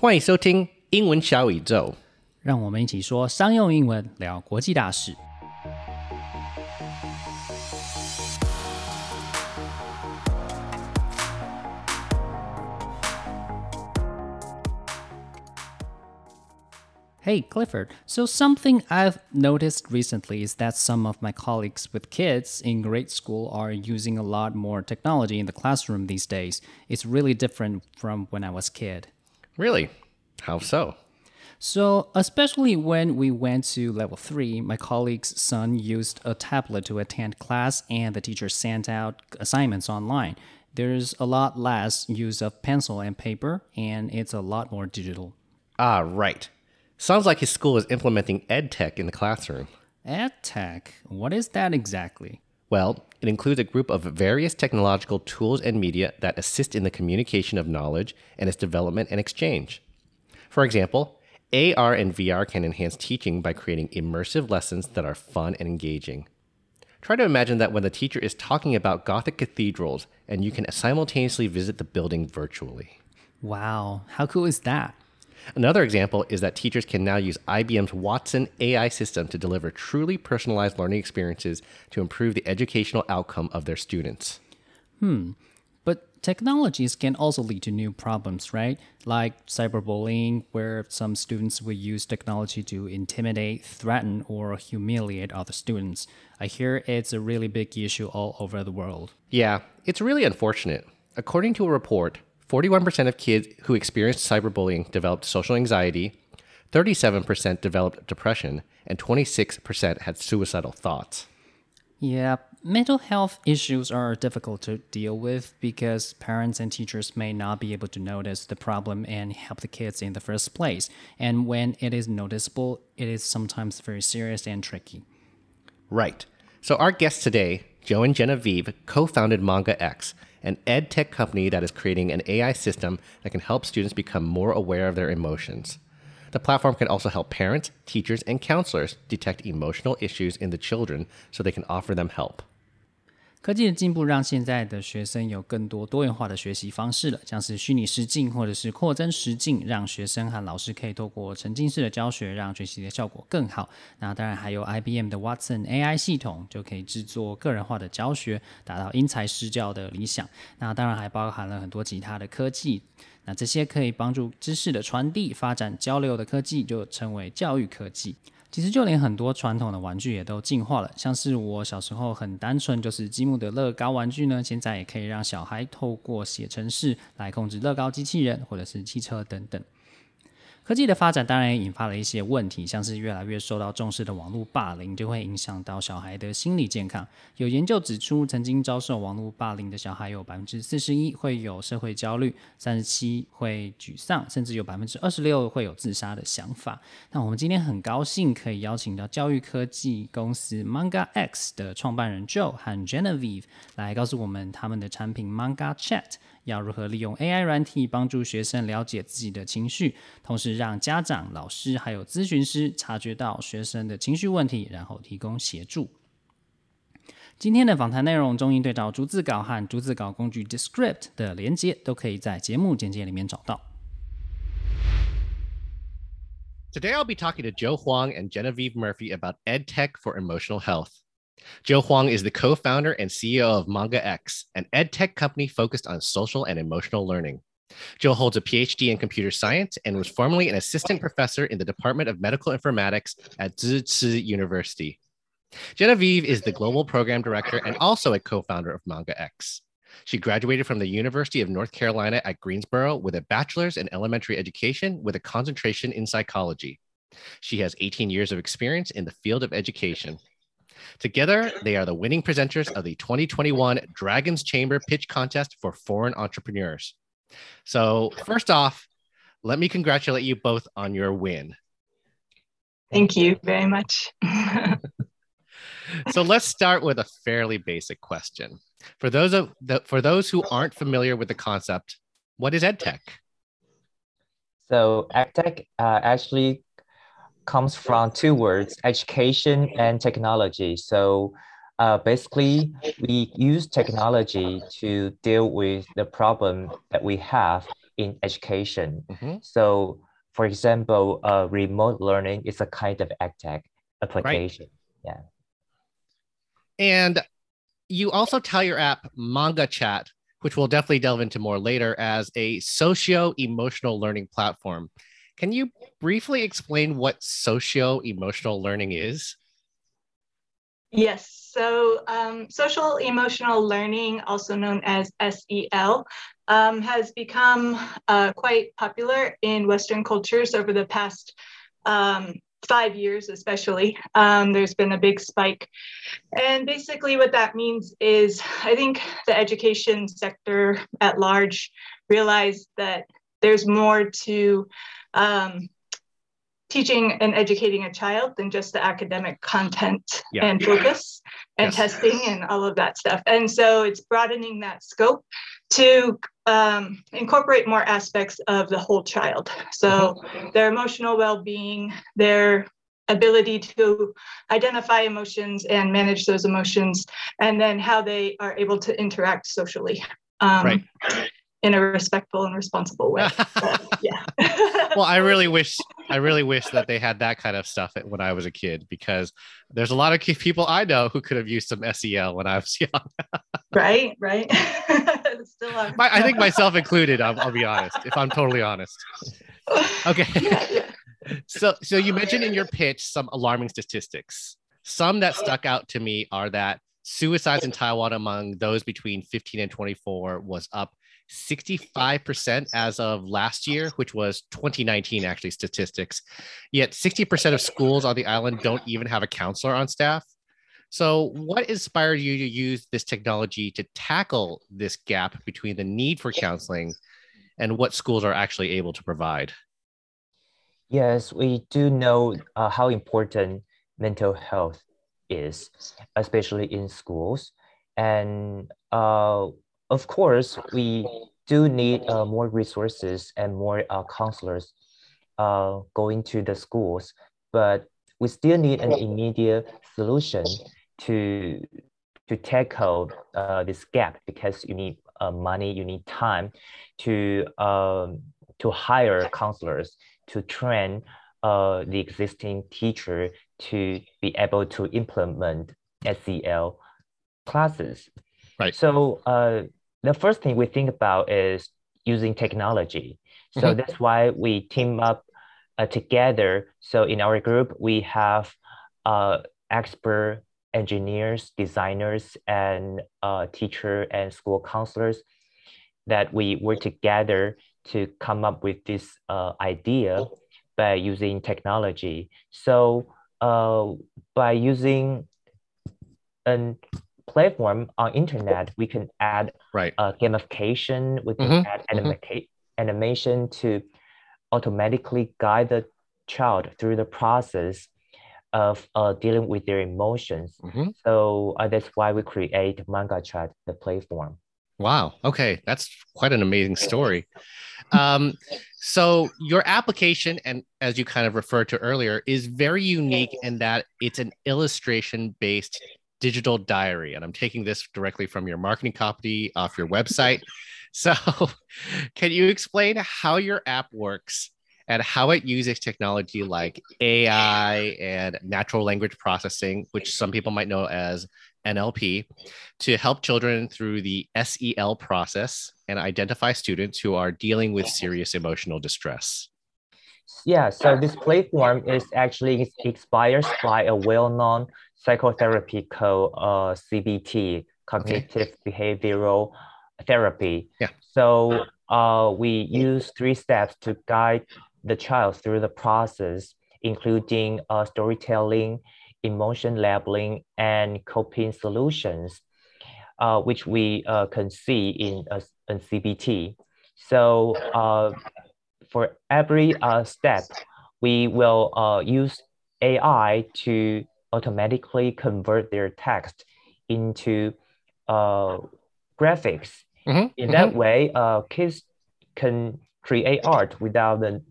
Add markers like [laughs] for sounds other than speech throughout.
欢迎收听英文小宇宙，让我们一起说商用英文，聊国际大事。Hey, Clifford. So, something I've noticed recently is that some of my colleagues with kids in grade school are using a lot more technology in the classroom these days. It's really different from when I was a kid. Really? How so? So, especially when we went to level three, my colleague's son used a tablet to attend class, and the teacher sent out assignments online. There's a lot less use of pencil and paper, and it's a lot more digital. Ah, right. Sounds like his school is implementing EdTech in the classroom. EdTech? What is that exactly? Well, it includes a group of various technological tools and media that assist in the communication of knowledge and its development and exchange. For example, AR and VR can enhance teaching by creating immersive lessons that are fun and engaging. Try to imagine that when the teacher is talking about Gothic cathedrals and you can simultaneously visit the building virtually. Wow, how cool is that? Another example is that teachers can now use IBM's Watson AI system to deliver truly personalized learning experiences to improve the educational outcome of their students. Hmm. But technologies can also lead to new problems, right? Like cyberbullying, where some students will use technology to intimidate, threaten, or humiliate other students. I hear it's a really big issue all over the world. Yeah, it's really unfortunate. According to a report, 41% of kids who experienced cyberbullying developed social anxiety, 37% developed depression, and 26% had suicidal thoughts. Yeah, mental health issues are difficult to deal with because parents and teachers may not be able to notice the problem and help the kids in the first place. And when it is noticeable, it is sometimes very serious and tricky. Right. So, our guests today, Joe and Genevieve, co founded Manga X, an ed tech company that is creating an AI system that can help students become more aware of their emotions. The platform can also help parents, teachers, and counselors detect emotional issues in the children so they can offer them help. 科技的进步让现在的学生有更多多元化的学习方式了，像是虚拟实境或者是扩增实境，让学生和老师可以透过沉浸式的教学，让学习的效果更好。那当然还有 IBM 的 Watson AI 系统，就可以制作个人化的教学，达到因材施教的理想。那当然还包含了很多其他的科技，那这些可以帮助知识的传递、发展交流的科技，就称为教育科技。其实就连很多传统的玩具也都进化了，像是我小时候很单纯就是积木的乐高玩具呢，现在也可以让小孩透过写程式来控制乐高机器人或者是汽车等等。科技的发展当然也引发了一些问题，像是越来越受到重视的网络霸凌，就会影响到小孩的心理健康。有研究指出，曾经遭受网络霸凌的小孩有百分之四十一会有社会焦虑，三十七会沮丧，甚至有百分之二十六会有自杀的想法。那我们今天很高兴可以邀请到教育科技公司 Manga X 的创办人 Joe 和 Genevieve 来告诉我们他们的产品 Manga Chat。要如何利用 AI 软体帮助学生了解自己的情绪，同时让家长、老师还有咨询师察觉到学生的情绪问题，然后提供协助。今天的访谈内容中英对照逐字稿和逐字稿工具 Descript 的连接，都可以在节目简介里面找到。Today I'll be talking to Joe Huang and Genevieve Murphy about EdTech for emotional health. Joe Huang is the co founder and CEO of Manga X, an ed tech company focused on social and emotional learning. Joe holds a PhD in computer science and was formerly an assistant professor in the Department of Medical Informatics at Tzu Chi University. Genevieve is the global program director and also a co founder of Manga X. She graduated from the University of North Carolina at Greensboro with a bachelor's in elementary education with a concentration in psychology. She has 18 years of experience in the field of education. Together, they are the winning presenters of the 2021 Dragons Chamber Pitch Contest for Foreign Entrepreneurs. So, first off, let me congratulate you both on your win. Thank you very much. [laughs] so let's start with a fairly basic question. For those of the, for those who aren't familiar with the concept, what is EdTech? So EdTech uh, actually comes from two words, education and technology. So uh, basically, we use technology to deal with the problem that we have in education. Mm-hmm. So, for example, uh, remote learning is a kind of edtech application. Right. Yeah. And you also tell your app Manga Chat, which we'll definitely delve into more later, as a socio emotional learning platform. Can you briefly explain what socio emotional learning is? Yes. So, um, social emotional learning, also known as SEL, um, has become uh, quite popular in Western cultures over the past um, five years, especially. Um, there's been a big spike. And basically, what that means is I think the education sector at large realized that there's more to um, teaching and educating a child than just the academic content yeah. and focus and yes. testing and all of that stuff. And so it's broadening that scope to um, incorporate more aspects of the whole child. So mm-hmm. their emotional well being, their ability to identify emotions and manage those emotions, and then how they are able to interact socially. Um, right in a respectful and responsible way. But, [laughs] yeah. well, I really [laughs] wish I really wish that they had that kind of stuff when I was a kid because there's a lot of people I know who could have used some SEL when I was [laughs] young. right, right. Still My, I think myself included. I'll, I'll, be honest, if I'm totally honest. Okay. Yeah, yeah. So, so you mentioned in your pitch some alarming statistics. Some that stuck out to me are that suicides in Taiwan among those between 15 and 24 was up 65% as of last year, which was 2019 actually statistics. Yet 60% of schools on the island don't even have a counselor on staff. So, what inspired you to use this technology to tackle this gap between the need for counseling and what schools are actually able to provide? Yes, we do know uh, how important mental health is, especially in schools. And uh, of course, we do need uh, more resources and more uh, counselors uh, going to the schools, but we still need an immediate solution to to tackle uh, this gap because you need uh, money, you need time to um, to hire counselors to train uh, the existing teacher to be able to implement SEL classes. Right. So uh, the first thing we think about is using technology. So mm-hmm. that's why we team up uh, together. So in our group, we have uh, expert engineers, designers, and uh, teacher and school counselors that we work together to come up with this uh, idea by using technology. So uh, by using an platform on internet, we can add right. uh, gamification, we can mm-hmm. add anima- mm-hmm. animation to automatically guide the child through the process of uh, dealing with their emotions. Mm-hmm. So uh, that's why we create Manga Chat, the platform. Wow. Okay, that's quite an amazing story. Um, so your application, and as you kind of referred to earlier, is very unique in that it's an illustration-based digital diary. And I'm taking this directly from your marketing copy off your [laughs] website. So, [laughs] can you explain how your app works and how it uses technology like AI and natural language processing, which some people might know as NLP, to help children through the SEL process and identify students who are dealing with serious emotional distress? Yeah, so this platform is actually inspired by a well-known psychotherapy called uh, CBT, cognitive okay. behavioral therapy. Yeah. So uh, we use three steps to guide the child through the process, including uh, storytelling, emotion labeling, and coping solutions, uh, which we uh, can see in a, a CBT. So uh, for every uh, step, we will uh, use AI to automatically convert their text into uh, graphics. Mm-hmm, In mm-hmm. that way, uh, kids can create art without the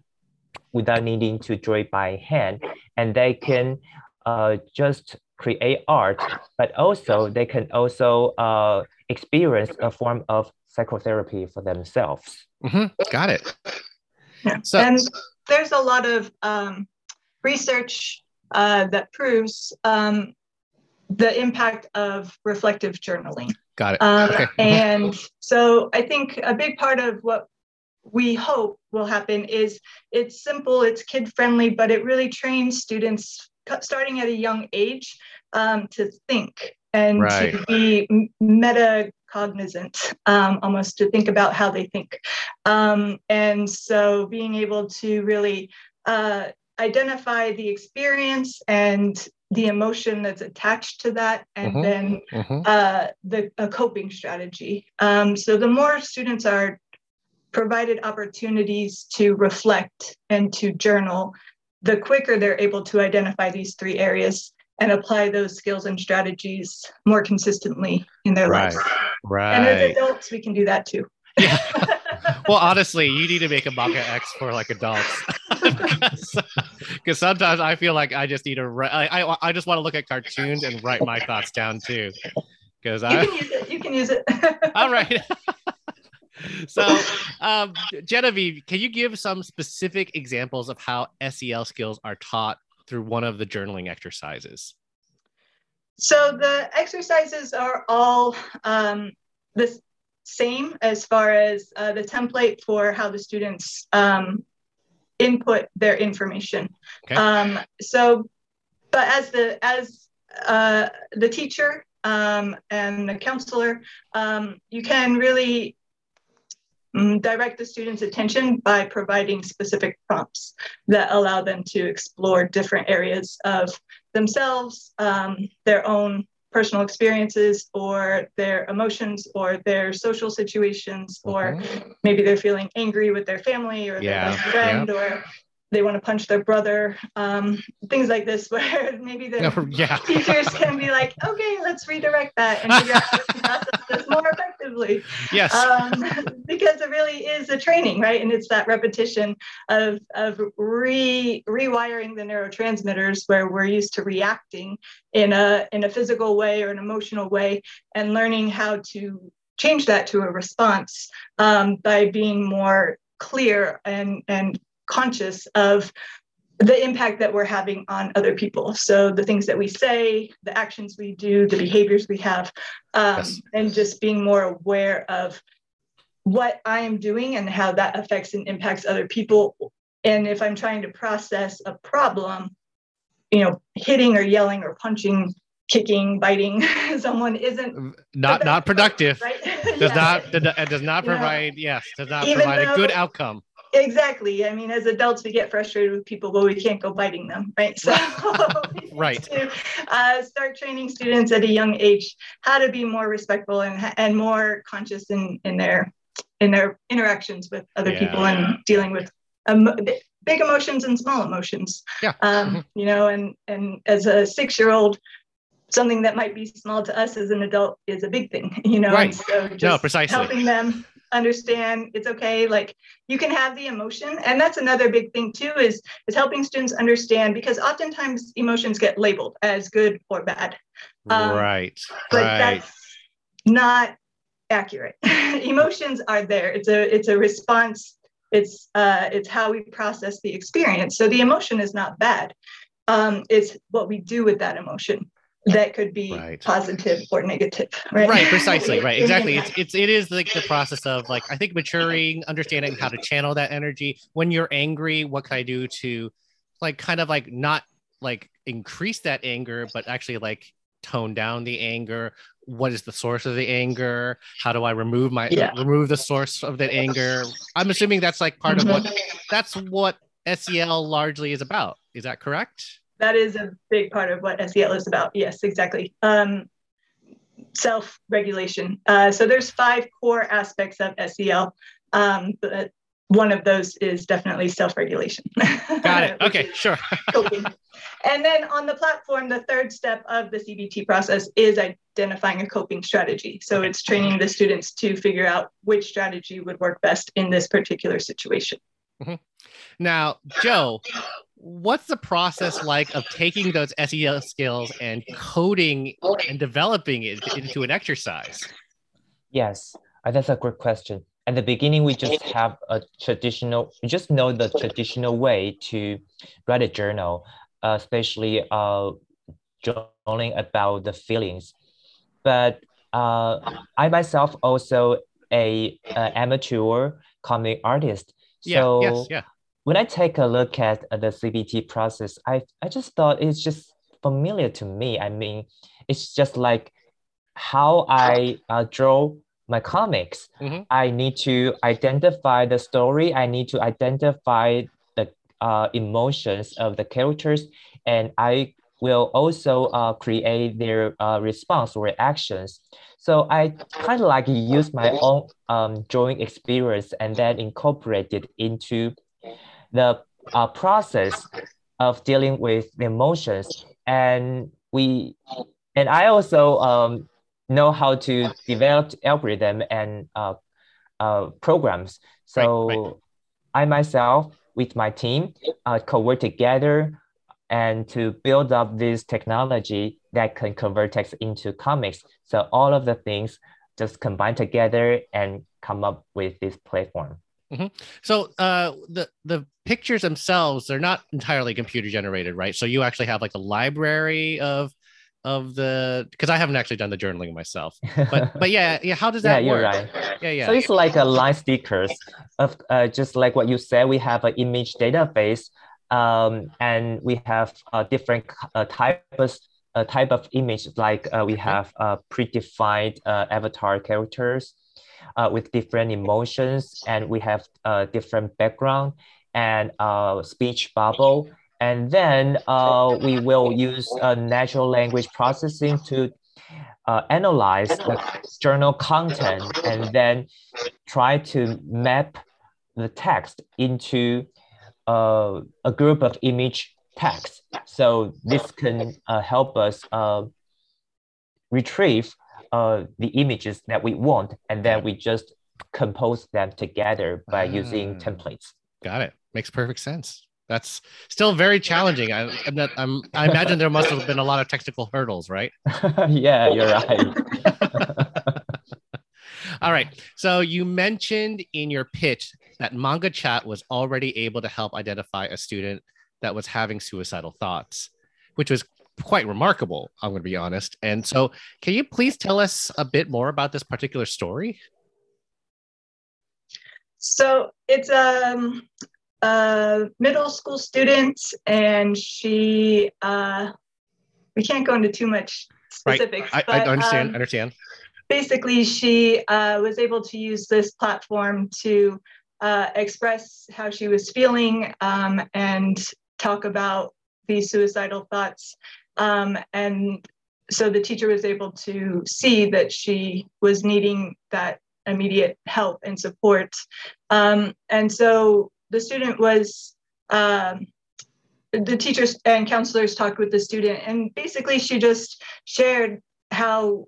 without needing to draw it by hand, and they can uh, just create art, but also they can also uh, experience a form of psychotherapy for themselves. Mhm. Got it. Yeah. So- and there's a lot of um, research uh, that proves um, the impact of reflective journaling. Got it. Um, Okay. [laughs] And so I think a big part of what we hope will happen is it's simple, it's kid friendly, but it really trains students starting at a young age um, to think and Right. to be m- metacognizant, um, almost to think about how they think. Um, and so being able to really uh, identify the experience and the emotion that's attached to that, and Mhm. then Mhm. uh, the a coping strategy. Um, so the more students are provided opportunities to reflect and to journal, the quicker they're able to identify these three areas and apply those skills and strategies more consistently in their Right. lives. Right. And as adults, we can do that too. Yeah. [laughs] well, honestly, you need to make a manga X for like adults. [laughs] Because sometimes I feel like I just need to write. I, I, I just want to look at cartoons and write my thoughts down too. Because you I. can use it. You can use it. [laughs] All right. so, um, Genevieve, can you give some specific examples of how SEL skills are taught through one of the journaling exercises? So the exercises are all um, the same as far as uh, the template for how the students um, input their information. Okay. Um, so, but as the as uh, the teacher um, and the counselor, um, you can really direct the students' attention by providing specific prompts that allow them to explore different areas of themselves, um, their own personal experiences, or their emotions, or their social situations, or maybe they're feeling angry with their family or Yeah, their best friend, or they want to punch their brother, um, things like this, [laughs] where maybe the yeah. teachers can be like, okay, let's redirect that and figure out how to process [laughs] this more effectively Yes. um, because it really is a training, right? And it's that repetition of of re rewiring the neurotransmitters where we're used to reacting in a in a physical way or an emotional way, and learning how to change that to a response um, by being more clear and and conscious of the impact that we're having on other people. So the things that we say, the actions we do, the behaviors we have, um, Yes. and just being more aware of what I am doing and how that affects and impacts other people. And if I'm trying to process a problem, you know, hitting or yelling or punching, kicking, biting [laughs] someone isn't not not productive. [laughs] right? Does [laughs] Yeah. not does not- does not Yeah. provide yes does not provide a good outcome. Exactly. I mean, as adults, we get frustrated with people, but we can't go biting them, right? So, [laughs] [laughs] Right. To uh, start training students at a young age how to be more respectful and and more conscious in in their in their interactions with other Yeah. people and dealing with um, big emotions and small emotions. Yeah. Um, Mhm. You know, and and as a six year old. Something that might be small to us as an adult is a big thing, [laughs] you know. Right. So No, precisely. helping them understand it's okay like you can have the emotion. And that's another big thing too is is helping students understand because oftentimes emotions get labeled as good or bad. Um, right. but right. that's not accurate. [laughs] Emotions are there. It's a it's a response. It's uh it's how we process the experience. So the emotion is not bad. Um it's what we do with that emotion that could be Right. positive or negative right? Right precisely [laughs] right exactly. It's it's it is like the process of like i think maturing understanding how to channel that energy. When you're angry what can i do to like kind of like not like increase that anger but actually like tone down the anger? What is the source of the anger? How do i remove my Yeah. remove the source of that anger? I'm assuming that's like part Mhm. of what that's what sel largely is about. Is that correct that is a big part of what SEL is about. Yes, exactly. Um, self-regulation. Uh, so there's five core aspects of SEL. Um, but one of those is definitely self-regulation. [laughs] got it okay sure and then on the platform, the third step of the CBT process is identifying a coping strategy. So it's training the students to figure out which strategy would work best in this particular situation. Now, Joe, what's the process like of taking those SEL skills and coding and developing it into an exercise? Yes, uh, that's a great question. At the beginning, we just have a traditional, we just know the traditional way to write a journal, uh, especially uh, journaling about the feelings. But uh, I myself also a, a amateur comic artist. So yeah, yes, yeah when I take a look at the CBT process, I, I just thought it's just familiar to me. I mean, it's just like how I uh, draw my comics. Mm-hmm. I need to identify the story. I need to identify the uh, emotions of the characters, and I will also uh, create their uh, response or actions. So I kind of like use my own um, drawing experience and then incorporate it into the uh, process of dealing with the emotions. And we and i also um, know how to develop algorithm and uh, uh, programs. So right, right. i myself with my team uh, co-work together and to build up this technology that can convert text into comics. So all of the things just combine together and come up with this platform Mm-hmm. So uh, the the pictures themselves they're not entirely computer generated, right? So you actually have like a library of of the because I haven't actually done the journaling myself, but [laughs] but yeah, yeah. How does that yeah, work? You're right. Yeah, yeah. So it's like a line stickers of uh, just like what you said. We have an image database, um, and we have uh, different uh, types. A type of image like uh, we have uh, predefined uh, avatar characters, uh, with different emotions and we have a uh, different background and uh, speech bubble. And then uh, we will use uh, natural language processing to uh, analyze the journal content and then try to map the text into uh, a group of image text. So this can uh, help us uh, retrieve uh, the images that we want, and then we just compose them together by using ah. templates. Got it. Makes perfect sense. That's still very challenging. I, I'm not, I'm, I imagine there must have been a lot of technical hurdles, right? [laughs] yeah, you're right. [laughs] All right. So you mentioned in your pitch that Manga Chat was already able to help identify a student that was having suicidal thoughts, which was quite remarkable, I'm going to be honest. And so, can you please tell us a bit more about this particular story? So, it's um, a middle school student, and she, uh, we can't go into too much specifics. Right. I, but, I understand. Um, understand. Basically, she uh, was able to use this platform to uh, express how she was feeling um, and talk about these suicidal thoughts um, and so the teacher was able to see that she was needing that immediate help and support. Um, and so the student was, um, the teachers and counselors talked with the student, and basically she just shared how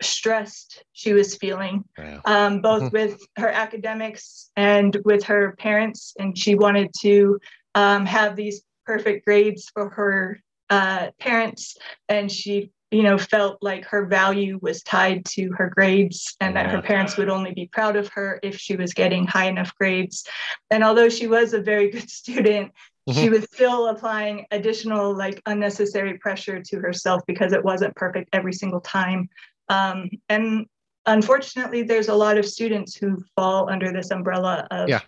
stressed she was feeling, um, both [laughs] with her academics and with her parents. And she wanted to um, have these perfect grades for her uh, parents, and she you know felt like her value was tied to her grades and that her parents would only be proud of her if she was getting high enough grades and although she was a very good [laughs] student mm-hmm. she was still applying additional like unnecessary pressure to herself because it wasn't perfect every single time um, and unfortunately there's a lot of students who fall under this umbrella of yeah.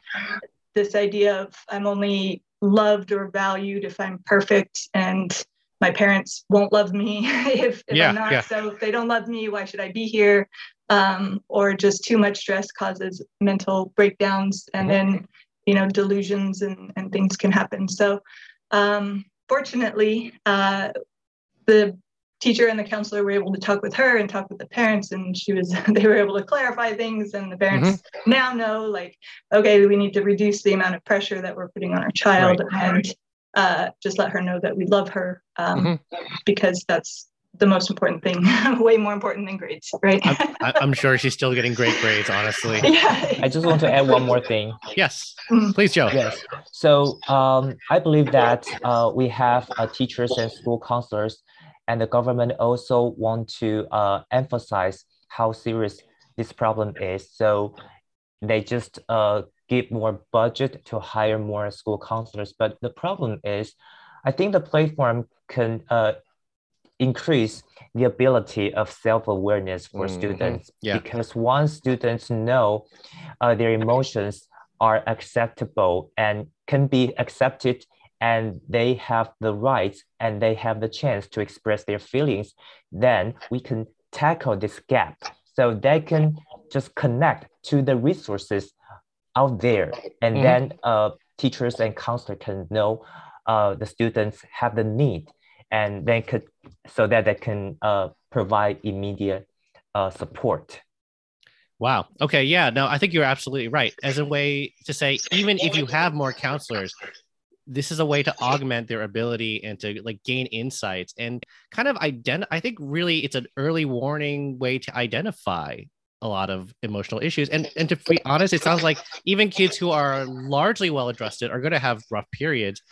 this idea of i'm only loved or valued if i'm perfect and my parents won't love me [laughs] if, if yeah, I'm not. Yeah. So if they don't love me, why should I be here? Um, or just too much stress causes mental breakdowns and mm-hmm. then, you know, delusions and, and things can happen. So um, fortunately, uh, the teacher and the counselor were able to talk with her and talk with the parents and she was [laughs] they were able to clarify things and the parents mm-hmm. now know like okay we need to reduce the amount of pressure that we're putting on our child right. and uh, just let her know that we love her um, mm-hmm. because that's the most important thing, [laughs] way more important than grades, right? I'm, I'm, [laughs] sure she's still getting great grades, honestly. yeah. I just want to add one more thing. Yes, Mm. please, Joe. Yes. So um, I believe that uh, we have uh, teachers and school counselors, and the government also want to uh, emphasize how serious this problem is. So they just uh, give more budget to hire more school counselors. But the problem is, I think the platform can uh, increase the ability of self-awareness for Mhm. students Yeah. because once students know uh, their emotions are acceptable and can be accepted and they have the right and they have the chance to express their feelings then we can tackle this gap so they can just connect to the resources out there and Mhm. then uh, teachers and counselors can know uh, the students have the need and they could so that they can uh, provide immediate uh, support Wow. Okay. Yeah. No, I think you're absolutely right. As a way to say, even if you have more counselors, this is a way to augment their ability and to like gain insights and kind of identify. I think really it's an early warning way to identify a lot of emotional issues. And and to be honest, it sounds like even kids who are largely well adjusted are going to have rough periods.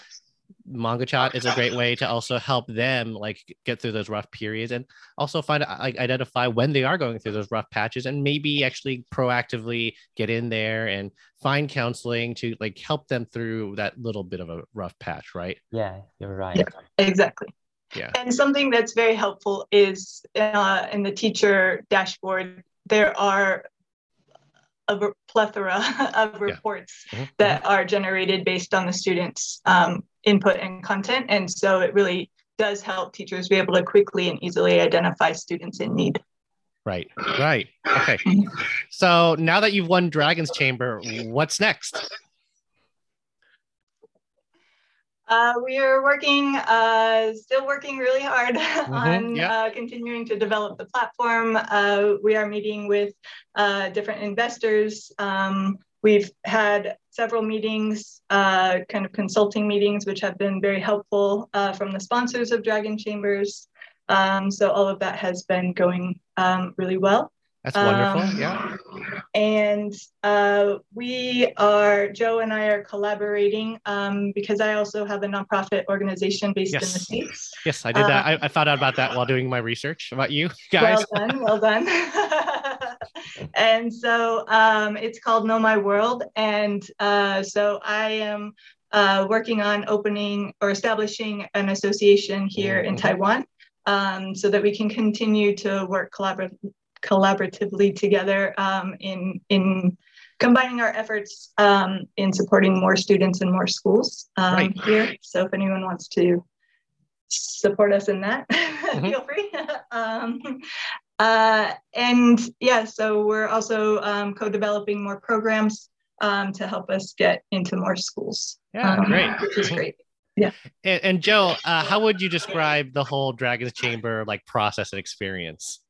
Manga chat is a great way to also help them like get through those rough periods and also find like identify when they are going through those rough patches and maybe actually proactively get in there and find counseling to like help them through that little bit of a rough patch right yeah you're right Yeah. Exactly. Yeah. And something that's very helpful is uh, in the teacher dashboard, there are a plethora [laughs] of reports Mhm. that are generated based on the students' um, input and content. And so it really does help teachers be able to quickly and easily identify students in need. right right okay so now that you've won dragon's chamber what's next Uh, we are working, uh, still working really hard [laughs] on yeah. uh, continuing to develop the platform. Uh, we are meeting with uh, different investors. Um, we've had several meetings, uh, kind of consulting meetings, which have been very helpful uh, from the sponsors of Dragon Chambers. Um, so all of that has been going um, really well. That's wonderful Um, yeah And uh, we are, Joe and I are collaborating um, because I also have a nonprofit organization based in the States. yes i did that I, I found out about that while doing my research about you [laughs] guys Well done, well done. [laughs] and so um, it's called Know My World. And uh, so I am uh, working on opening or establishing an association here in Mhm. Taiwan um, so that we can continue to work collabor- collaboratively together um, in, in combining our efforts um, in supporting more students and more schools um, Right. here. So if anyone wants to support us in that, [laughs] Mhm. feel free. [laughs] um, uh, and yeah, so we're also um, co-developing more programs um, to help us get into more schools. yeah great Which is great. and, and joe uh, how would you describe the whole dragon's chamber like process and experience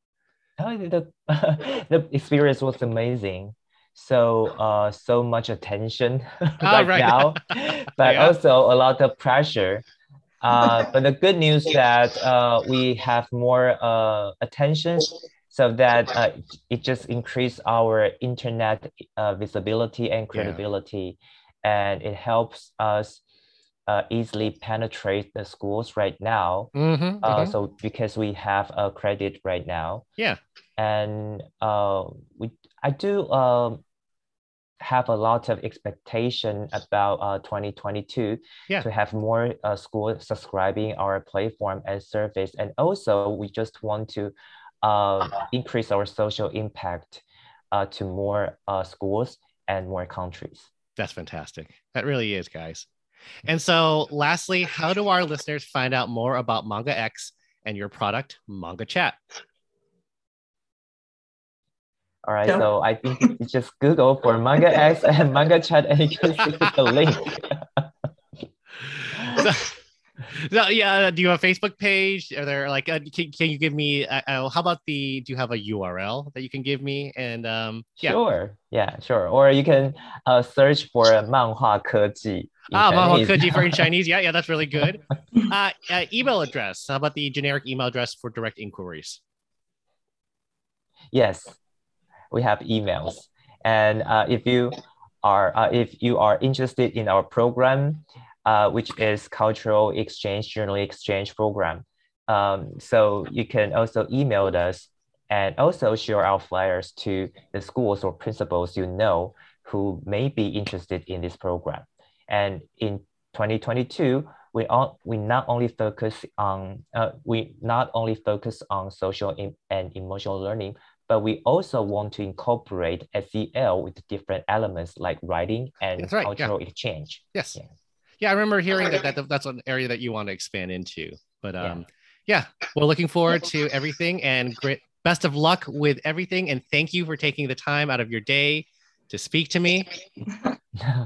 the, [laughs] the experience was amazing. So uh, so much attention [laughs] right, right. now, [laughs] but Yeah. also a lot of pressure. Uh, but the good news that uh, we have more uh, attention, so that uh, it just increase our internet uh, visibility and credibility, and it helps us uh, easily penetrate the schools right now mm-hmm, uh, so because we have a credit right now Yeah. and uh, we i do um, have a lot of expectation about uh, 2022 Yeah. to have more uh, schools subscribing our platform and service and also we just want to uh, increase our social impact uh, to more uh, schools and more countries That's fantastic. That really is, guys. And so, lastly, how do our listeners find out more about Manga X and your product, Manga Chat? All right, Yeah. so I think you just Google for Manga X and Manga Chat, and you can see the link. [laughs] So, yeah. Uh, do you have a Facebook page? Are there like, uh, can, can you give me? Uh, uh how about the? Do you have a URL that you can give me? And um, yeah. Sure. Yeah, sure. Or you can uh, search for manhua keji. Ah, manhua keji for in [laughs] Chinese. Yeah, yeah, that's really good. Uh, uh, email address. How about the generic email address for direct inquiries? Yes, we have emails, and uh, if you are uh, if you are interested in our program uh, which is cultural exchange journal exchange program, um, so you can also email us and also share our flyers to the schools or principals you know who may be interested in this program. And in 2022, we all, we not only focus on uh, we not only focus on social and emotional learning, but we also want to incorporate SEL with different elements like writing and right, cultural yeah. exchange. Yes. Yeah. Yeah, I remember hearing that, that that's an area that you want to expand into. But um, yeah, yeah well, looking forward to everything and great. Best of luck with everything, and thank you for taking the time out of your day to speak to me. [laughs]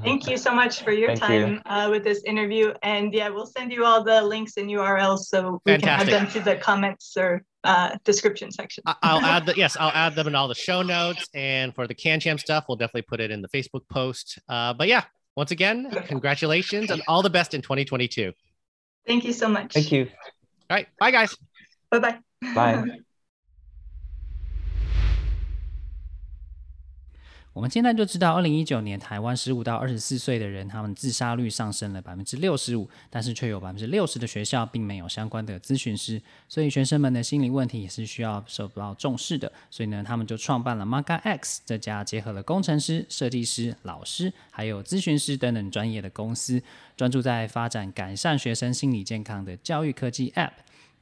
Thank you so much for your Thank time you. uh, with this interview. And yeah, we'll send you all the links and URLs so we Fantastic. can add them to the comments or uh, description section. I'll add the [laughs] yes, I'll add them in all the show notes. And for the CanCham stuff, we'll definitely put it in the Facebook post. Uh, but yeah, once again, [laughs] congratulations and all the best in 2022. Thank you so much. Thank you. All right. Bye, guys. Bye-bye. Bye. [laughs] 我们现在就知道，二零一九年台湾十五到二十四岁的人，他们自杀率上升了百分之六十五，但是却有百分之六十的学校并没有相关的咨询师，所以学生们的心理问题也是需要受到重视的。所以呢，他们就创办了 Manga X 这家结合了工程师、设计师、老师还有咨询师等等专业的公司，专注在发展改善学生心理健康的教育科技 App。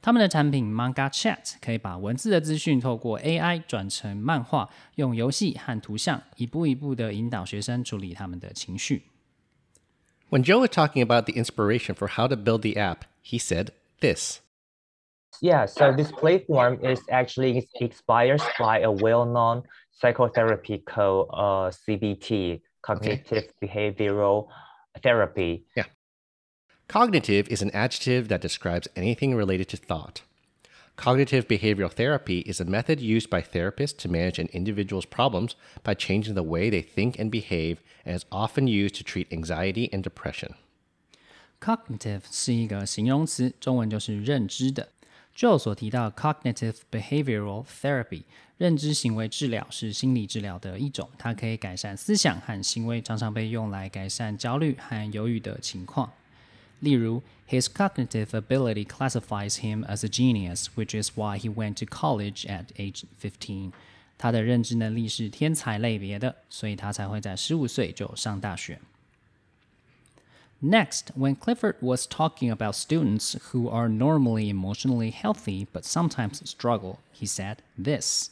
他们的产品 Manga Chat 可以把文字的资讯透过 AI 转成漫画，用游戏和图像一步一步的引导学生处理他们的情绪。When Joe was talking about the inspiration for how to build the app, he said this. Yeah, so this platform is actually inspired by a well-known psychotherapy called uh, CBT, cognitive okay. behavioral therapy. Yeah. Cognitive is an adjective that describes anything related to thought. Cognitive behavioral therapy is a method used by therapists to manage an individual's problems by changing the way they think and behave, and is often used to treat anxiety and depression. Cognitive 是一个形容词，中文就是认知的。Joe 所提到 cognitive behavioral therapy，认知行为治疗是心理治疗的一种，它可以改善思想和行为，常常被用来改善焦虑和忧郁的情况。 例如，his cognitive ability classifies him as a genius, which is why he went to college at age fifteen. 他的认知能力是天才类别的，所以他才会在十五岁就上大学。Next, when Clifford was talking about students who are normally emotionally healthy but sometimes struggle, he said this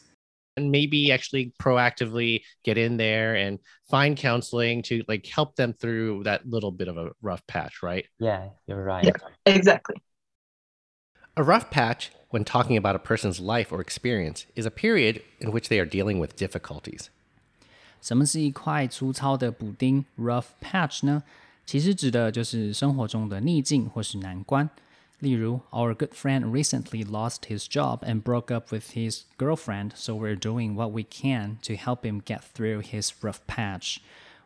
and maybe actually proactively get in there and find counseling to like help them through that little bit of a rough patch, right? Yeah, you're right. Yeah, exactly. A rough patch, when talking about a person's life or experience, is a period in which they are dealing with difficulties. 什么是一块粗糙的补丁 （rough patch） 呢？其实指的就是生活中的逆境或是难关。 例如, our good friend recently lost his job and broke up with his girlfriend, so we're doing what we can to help him get through his rough patch.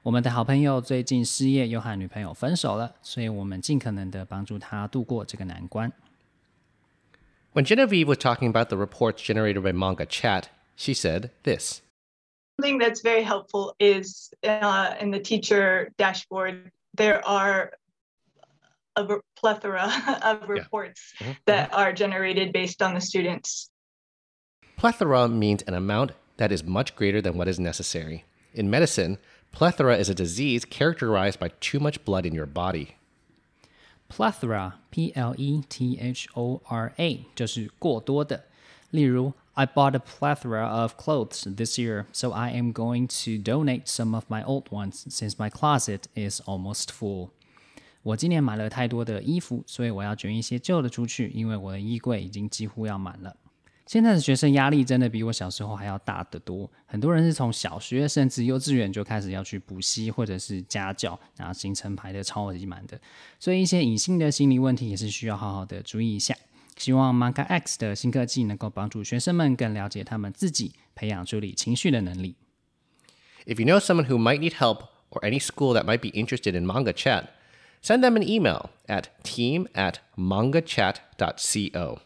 我们的好朋友最近失业，又和女朋友分手了，所以我们尽可能的帮助他度过这个难关。When Genevieve was talking about the reports generated by Manga Chat, she said this. Something that's very helpful is uh, in the teacher dashboard, there are a plethora [laughs] of reports yeah. mm-hmm. that mm-hmm. are generated based on the students. Plethora means an amount that is much greater than what is necessary. In medicine, plethora is a disease characterized by too much blood in your body. Plethora, P L E T H O R A，就是过多的。例如，I bought a plethora of clothes this year, so I am going to donate some of my old ones since my closet is almost full. 我今年买了太多的衣服，所以我要捐一些旧的出去，因为我的衣柜已经几乎要满了。现在的学生压力真的比我小时候还要大得多，很多人是从小学甚至幼稚园就开始要去补习或者是家教，然后行程排得超级满的，所以一些隐性的心理问题也是需要好好的注意一下。希望 Manga X 的新科技能够帮助学生们更了解他们自己，培养处理情绪的能力。If you know someone who might need help or any school that might be interested in manga chat, send them an email at team at mangachat.co.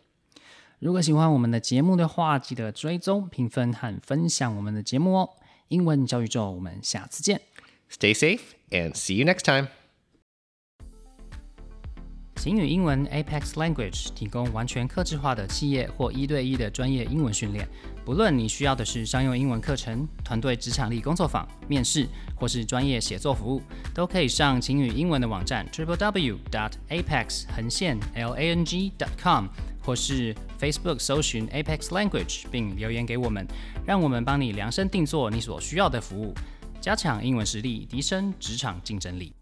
如果喜欢我们的节目的话，记得追踪、评分和分享我们的节目哦。英文小宇宙，我们下次见。 Stay safe and see you next time. 晴雨英文 Apex Language 提供完全客制化的企业或一对一的专业英文训练。不论你需要的是商用英文课程、团队职场力工作坊、面试，或是专业写作服务，都可以上晴雨英文的网站 triple w dot apex 横线 l a n g dot com，或是 Facebook 搜寻 Apex Language 并留言给我们，让我们帮你量身定做你所需要的服务，加强英文实力，提升职场竞争力。